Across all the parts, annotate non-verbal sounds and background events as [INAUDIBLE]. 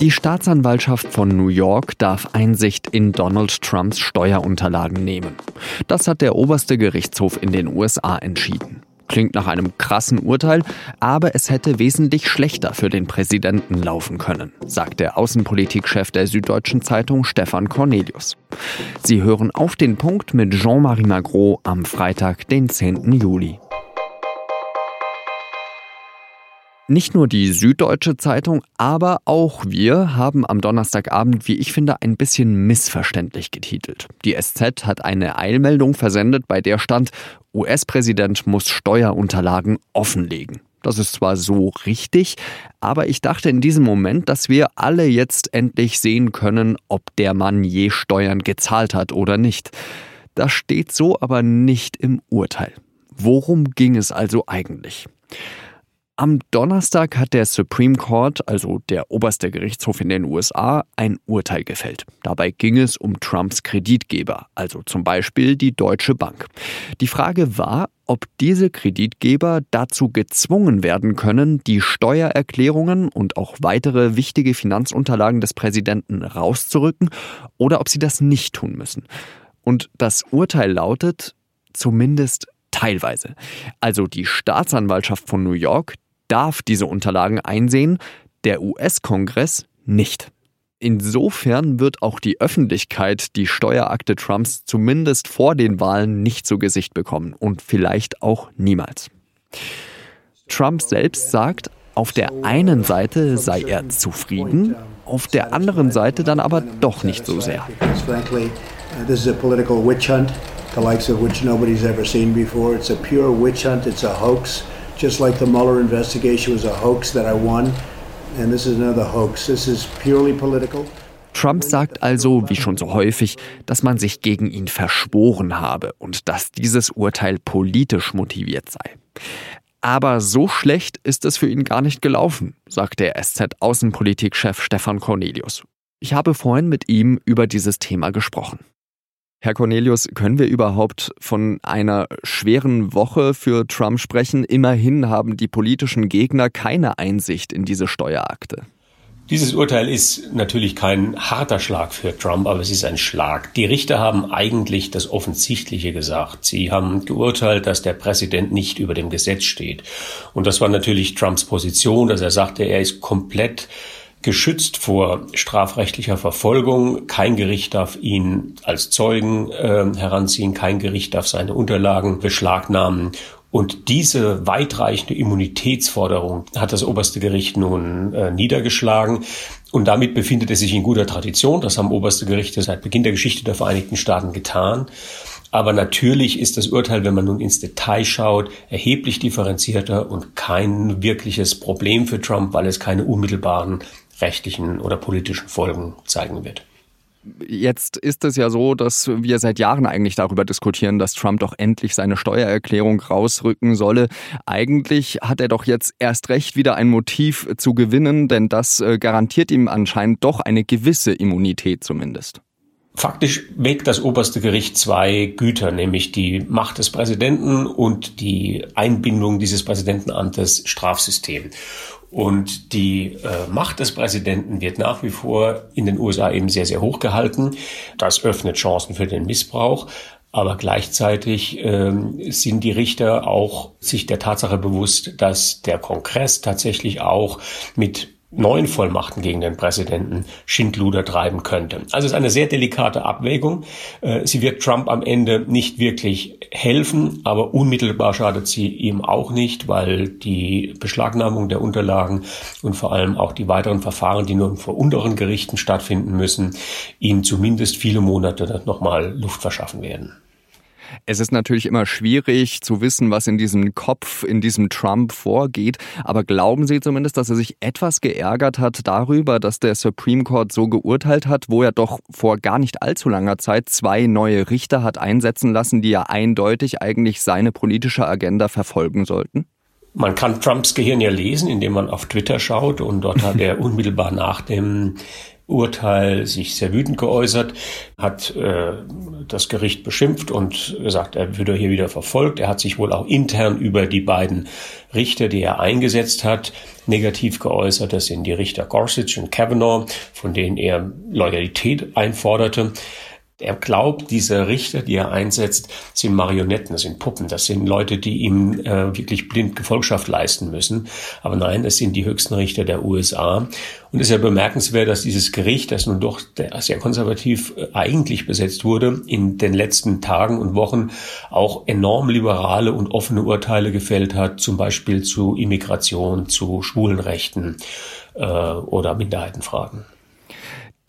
Die Staatsanwaltschaft von New York darf Einsicht in Donald Trumps Steuerunterlagen nehmen. Das hat der oberste Gerichtshof in den USA entschieden. Klingt nach einem krassen Urteil, aber es hätte wesentlich schlechter für den Präsidenten laufen können, sagt der Außenpolitikchef der Süddeutschen Zeitung Stefan Cornelius. Sie hören auf den Punkt mit Jean-Marie Magro am Freitag, den 10. Juli. Nicht nur die Süddeutsche Zeitung, aber auch wir haben am Donnerstagabend, wie ich finde, ein bisschen missverständlich getitelt. Die SZ hat eine Eilmeldung versendet, bei der stand, US-Präsident muss Steuerunterlagen offenlegen. Das ist zwar so richtig, aber ich dachte in diesem Moment, dass wir alle jetzt endlich sehen können, ob der Mann je Steuern gezahlt hat oder nicht. Das steht so aber nicht im Urteil. Worum ging es also eigentlich? Am Donnerstag hat der Supreme Court, also der oberste Gerichtshof in den USA, ein Urteil gefällt. Dabei ging es um Trumps Kreditgeber, also zum Beispiel die Deutsche Bank. Die Frage war, ob diese Kreditgeber dazu gezwungen werden können, die Steuererklärungen und auch weitere wichtige Finanzunterlagen des Präsidenten rauszurücken oder ob sie das nicht tun müssen. Und das Urteil lautet zumindest teilweise. Also die Staatsanwaltschaft von New York, darf diese Unterlagen einsehen, der US-Kongress nicht. Insofern wird auch die Öffentlichkeit die Steuerakte Trumps zumindest vor den Wahlen nicht zu Gesicht bekommen und vielleicht auch niemals. Trump selbst sagt, auf der einen Seite sei er zufrieden, auf der anderen Seite dann aber doch nicht so sehr. This is a political witch hunt, the likes of which nobody's ever seen before. It's a pure witch hunt, it's a hoax just like the Mueller investigation was a hoax that I won. And this is another hoax. This is purely political. Trump sagt also, wie schon so häufig, dass man sich gegen ihn verschworen habe und dass dieses Urteil politisch motiviert sei. Aber so schlecht ist es für ihn gar nicht gelaufen, sagt der SZ-Außenpolitikchef Stefan Cornelius. Ich habe vorhin mit ihm über dieses Thema gesprochen. Herr Cornelius, können wir überhaupt von einer schweren Woche für Trump sprechen? Immerhin haben die politischen Gegner keine Einsicht in diese Steuerakte. Dieses Urteil ist natürlich kein harter Schlag für Trump, aber es ist ein Schlag. Die Richter haben eigentlich das Offensichtliche gesagt. Sie haben geurteilt, dass der Präsident nicht über dem Gesetz steht. Und das war natürlich Trumps Position, dass er sagte, er ist komplett geschützt vor strafrechtlicher Verfolgung. Kein Gericht darf ihn als Zeugen äh, heranziehen, kein Gericht darf seine Unterlagen beschlagnahmen. Und diese weitreichende Immunitätsforderung hat das oberste Gericht nun äh, niedergeschlagen. Und damit befindet es sich in guter Tradition. Das haben oberste Gerichte seit Beginn der Geschichte der Vereinigten Staaten getan. Aber natürlich ist das Urteil, wenn man nun ins Detail schaut, erheblich differenzierter und kein wirkliches Problem für Trump, weil es keine unmittelbaren rechtlichen oder politischen Folgen zeigen wird. Jetzt ist es ja so, dass wir seit Jahren eigentlich darüber diskutieren, dass Trump doch endlich seine Steuererklärung rausrücken solle. Eigentlich hat er doch jetzt erst recht wieder ein Motiv zu gewinnen, denn das äh, garantiert ihm anscheinend doch eine gewisse Immunität zumindest. Faktisch wägt das oberste Gericht zwei Güter, nämlich die Macht des Präsidenten und die Einbindung dieses Präsidentenamtes Strafsystem. Und die äh, Macht des Präsidenten wird nach wie vor in den USA eben sehr, sehr hoch gehalten. Das öffnet Chancen für den Missbrauch. Aber gleichzeitig ähm, sind die Richter auch sich der Tatsache bewusst, dass der Kongress tatsächlich auch mit neuen Vollmachten gegen den Präsidenten Schindluder treiben könnte. Also es ist eine sehr delikate Abwägung. Äh, sie wird Trump am Ende nicht wirklich helfen, aber unmittelbar schadet sie ihm auch nicht, weil die Beschlagnahmung der Unterlagen und vor allem auch die weiteren Verfahren, die nun vor unteren Gerichten stattfinden müssen, ihm zumindest viele Monate nochmal Luft verschaffen werden. Es ist natürlich immer schwierig zu wissen, was in diesem Kopf, in diesem Trump vorgeht. Aber glauben Sie zumindest, dass er sich etwas geärgert hat darüber, dass der Supreme Court so geurteilt hat, wo er doch vor gar nicht allzu langer Zeit zwei neue Richter hat einsetzen lassen, die ja eindeutig eigentlich seine politische Agenda verfolgen sollten? Man kann Trumps Gehirn ja lesen, indem man auf Twitter schaut und dort hat er [LAUGHS] unmittelbar nach dem Urteil sich sehr wütend geäußert, hat äh, das Gericht beschimpft und gesagt, er würde hier wieder verfolgt. Er hat sich wohl auch intern über die beiden Richter, die er eingesetzt hat, negativ geäußert. Das sind die Richter Gorsuch und Kavanaugh, von denen er Loyalität einforderte. Er glaubt, diese Richter, die er einsetzt, sind Marionetten, das sind Puppen, das sind Leute, die ihm äh, wirklich blind Gefolgschaft leisten müssen. Aber nein, das sind die höchsten Richter der USA. Und es ist ja bemerkenswert, dass dieses Gericht, das nun doch sehr konservativ äh, eigentlich besetzt wurde, in den letzten Tagen und Wochen auch enorm liberale und offene Urteile gefällt hat, zum Beispiel zu Immigration, zu Schwulenrechten äh, oder Minderheitenfragen.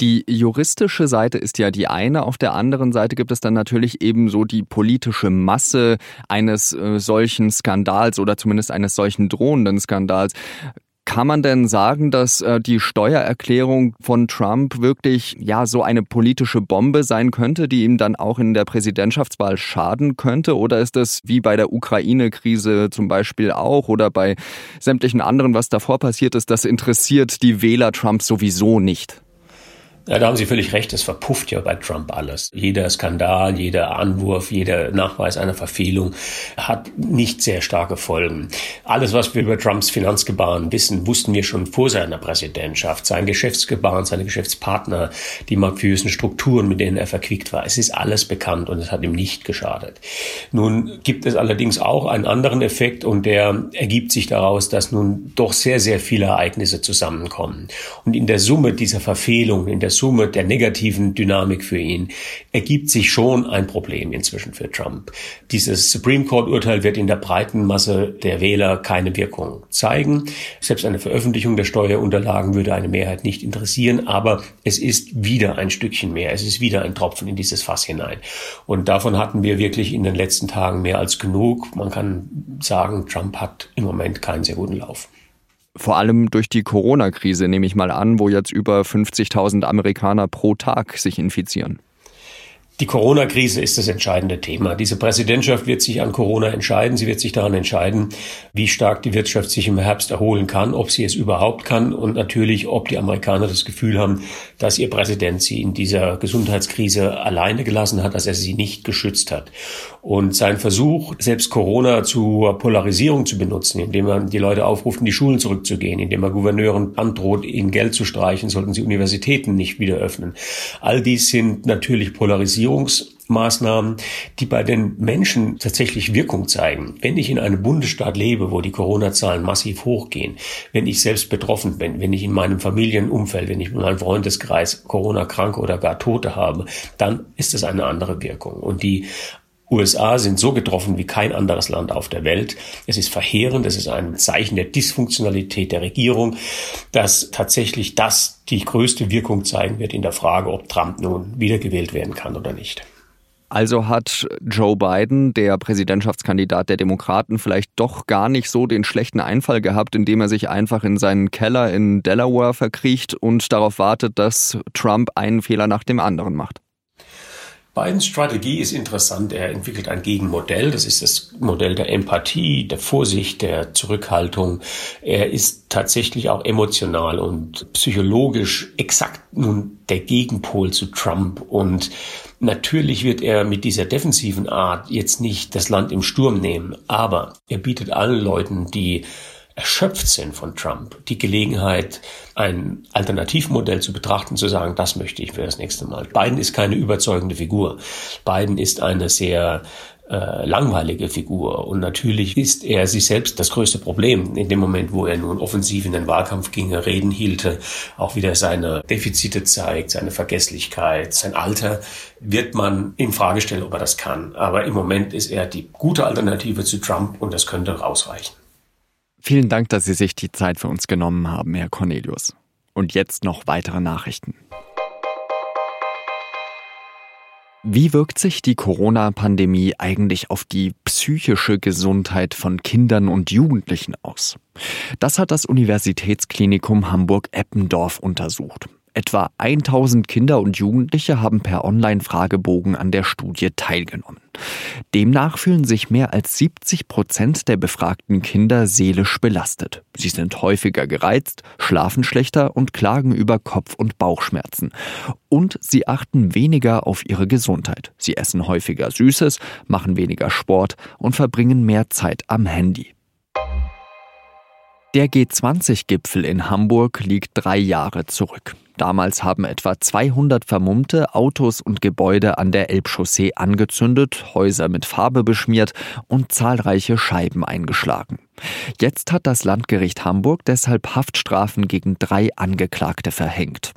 Die juristische Seite ist ja die eine, auf der anderen Seite gibt es dann natürlich ebenso die politische Masse eines äh, solchen Skandals oder zumindest eines solchen drohenden Skandals. Kann man denn sagen, dass äh, die Steuererklärung von Trump wirklich ja so eine politische Bombe sein könnte, die ihm dann auch in der Präsidentschaftswahl schaden könnte? Oder ist es wie bei der Ukraine-Krise zum Beispiel auch oder bei sämtlichen anderen, was davor passiert ist, das interessiert die Wähler Trump sowieso nicht? Ja, da haben Sie völlig recht, es verpufft ja bei Trump alles. Jeder Skandal, jeder Anwurf, jeder Nachweis einer Verfehlung hat nicht sehr starke Folgen. Alles, was wir über Trumps Finanzgebaren wissen, wussten wir schon vor seiner Präsidentschaft. Sein Geschäftsgebaren, seine Geschäftspartner, die mafiösen Strukturen, mit denen er verquickt war. Es ist alles bekannt und es hat ihm nicht geschadet. Nun gibt es allerdings auch einen anderen Effekt und der ergibt sich daraus, dass nun doch sehr, sehr viele Ereignisse zusammenkommen. Und in der Summe dieser Verfehlungen, in der Summe der negativen Dynamik für ihn ergibt sich schon ein Problem inzwischen für Trump. Dieses Supreme Court Urteil wird in der breiten Masse der Wähler keine Wirkung zeigen. Selbst eine Veröffentlichung der Steuerunterlagen würde eine Mehrheit nicht interessieren, aber es ist wieder ein Stückchen mehr. Es ist wieder ein Tropfen in dieses Fass hinein. Und davon hatten wir wirklich in den letzten Tagen mehr als genug. Man kann sagen, Trump hat im Moment keinen sehr guten Lauf. Vor allem durch die Corona-Krise nehme ich mal an, wo jetzt über 50.000 Amerikaner pro Tag sich infizieren. Die Corona-Krise ist das entscheidende Thema. Diese Präsidentschaft wird sich an Corona entscheiden. Sie wird sich daran entscheiden, wie stark die Wirtschaft sich im Herbst erholen kann, ob sie es überhaupt kann und natürlich, ob die Amerikaner das Gefühl haben, dass ihr Präsident sie in dieser Gesundheitskrise alleine gelassen hat, dass er sie nicht geschützt hat. Und sein Versuch, selbst Corona zur Polarisierung zu benutzen, indem man die Leute aufruft, in die Schulen zurückzugehen, indem er Gouverneuren androht, ihnen Geld zu streichen, sollten sie Universitäten nicht wieder öffnen. All dies sind natürlich Polarisierungen Sensibilisierungsmaßnahmen, die bei den Menschen tatsächlich Wirkung zeigen. Wenn ich in einem Bundesstaat lebe, wo die Corona-Zahlen massiv hochgehen, wenn ich selbst betroffen bin, wenn ich in meinem Familienumfeld, wenn ich in meinem Freundeskreis Corona-Kranke oder gar Tote habe, dann ist es eine andere Wirkung. Und die USA sind so getroffen wie kein anderes Land auf der Welt. Es ist verheerend, es ist ein Zeichen der Dysfunktionalität der Regierung, dass tatsächlich das die größte Wirkung zeigen wird in der Frage, ob Trump nun wiedergewählt werden kann oder nicht. Also hat Joe Biden, der Präsidentschaftskandidat der Demokraten, vielleicht doch gar nicht so den schlechten Einfall gehabt, indem er sich einfach in seinen Keller in Delaware verkriecht und darauf wartet, dass Trump einen Fehler nach dem anderen macht. Bidens Strategie ist interessant. Er entwickelt ein Gegenmodell. Das ist das Modell der Empathie, der Vorsicht, der Zurückhaltung. Er ist tatsächlich auch emotional und psychologisch exakt nun der Gegenpol zu Trump. Und natürlich wird er mit dieser defensiven Art jetzt nicht das Land im Sturm nehmen. Aber er bietet allen Leuten, die erschöpft sind von Trump, die Gelegenheit, ein Alternativmodell zu betrachten, zu sagen, das möchte ich für das nächste Mal. Biden ist keine überzeugende Figur. Biden ist eine sehr äh, langweilige Figur. Und natürlich ist er sich selbst das größte Problem. In dem Moment, wo er nun offensiv in den Wahlkampf ginge, Reden hielte, auch wieder seine Defizite zeigt, seine Vergesslichkeit, sein Alter, wird man in Frage stellen, ob er das kann. Aber im Moment ist er die gute Alternative zu Trump und das könnte rausreichen. Vielen Dank, dass Sie sich die Zeit für uns genommen haben, Herr Cornelius. Und jetzt noch weitere Nachrichten. Wie wirkt sich die Corona-Pandemie eigentlich auf die psychische Gesundheit von Kindern und Jugendlichen aus? Das hat das Universitätsklinikum Hamburg-Eppendorf untersucht. Etwa 1000 Kinder und Jugendliche haben per Online-Fragebogen an der Studie teilgenommen. Demnach fühlen sich mehr als 70 Prozent der befragten Kinder seelisch belastet. Sie sind häufiger gereizt, schlafen schlechter und klagen über Kopf- und Bauchschmerzen. Und sie achten weniger auf ihre Gesundheit. Sie essen häufiger Süßes, machen weniger Sport und verbringen mehr Zeit am Handy. Der G20-Gipfel in Hamburg liegt drei Jahre zurück. Damals haben etwa 200 Vermummte Autos und Gebäude an der Elbchaussee angezündet, Häuser mit Farbe beschmiert und zahlreiche Scheiben eingeschlagen. Jetzt hat das Landgericht Hamburg deshalb Haftstrafen gegen drei Angeklagte verhängt.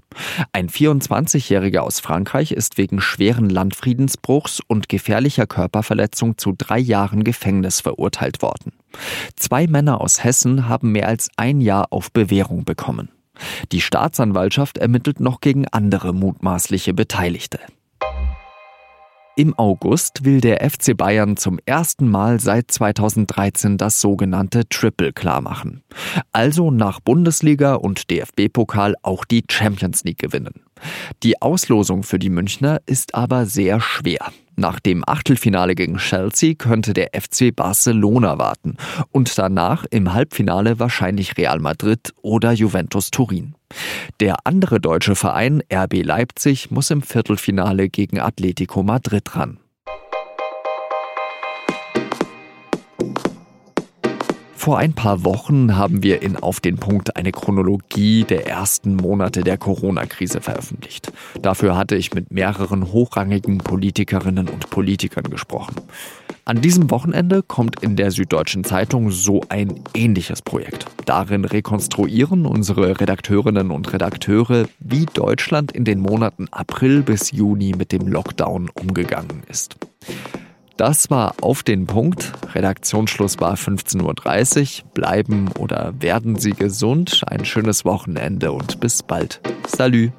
Ein 24-Jähriger aus Frankreich ist wegen schweren Landfriedensbruchs und gefährlicher Körperverletzung zu drei Jahren Gefängnis verurteilt worden. Zwei Männer aus Hessen haben mehr als ein Jahr auf Bewährung bekommen. Die Staatsanwaltschaft ermittelt noch gegen andere mutmaßliche Beteiligte. Im August will der FC Bayern zum ersten Mal seit 2013 das sogenannte Triple klarmachen. Also nach Bundesliga und DFB-Pokal auch die Champions League gewinnen. Die Auslosung für die Münchner ist aber sehr schwer. Nach dem Achtelfinale gegen Chelsea könnte der FC Barcelona warten und danach im Halbfinale wahrscheinlich Real Madrid oder Juventus Turin. Der andere deutsche Verein RB Leipzig muss im Viertelfinale gegen Atletico Madrid ran. Vor ein paar Wochen haben wir in Auf den Punkt eine Chronologie der ersten Monate der Corona-Krise veröffentlicht. Dafür hatte ich mit mehreren hochrangigen Politikerinnen und Politikern gesprochen. An diesem Wochenende kommt in der Süddeutschen Zeitung so ein ähnliches Projekt. Darin rekonstruieren unsere Redakteurinnen und Redakteure, wie Deutschland in den Monaten April bis Juni mit dem Lockdown umgegangen ist. Das war auf den Punkt. Redaktionsschluss war 15.30 Uhr. Bleiben oder werden Sie gesund. Ein schönes Wochenende und bis bald. Salü.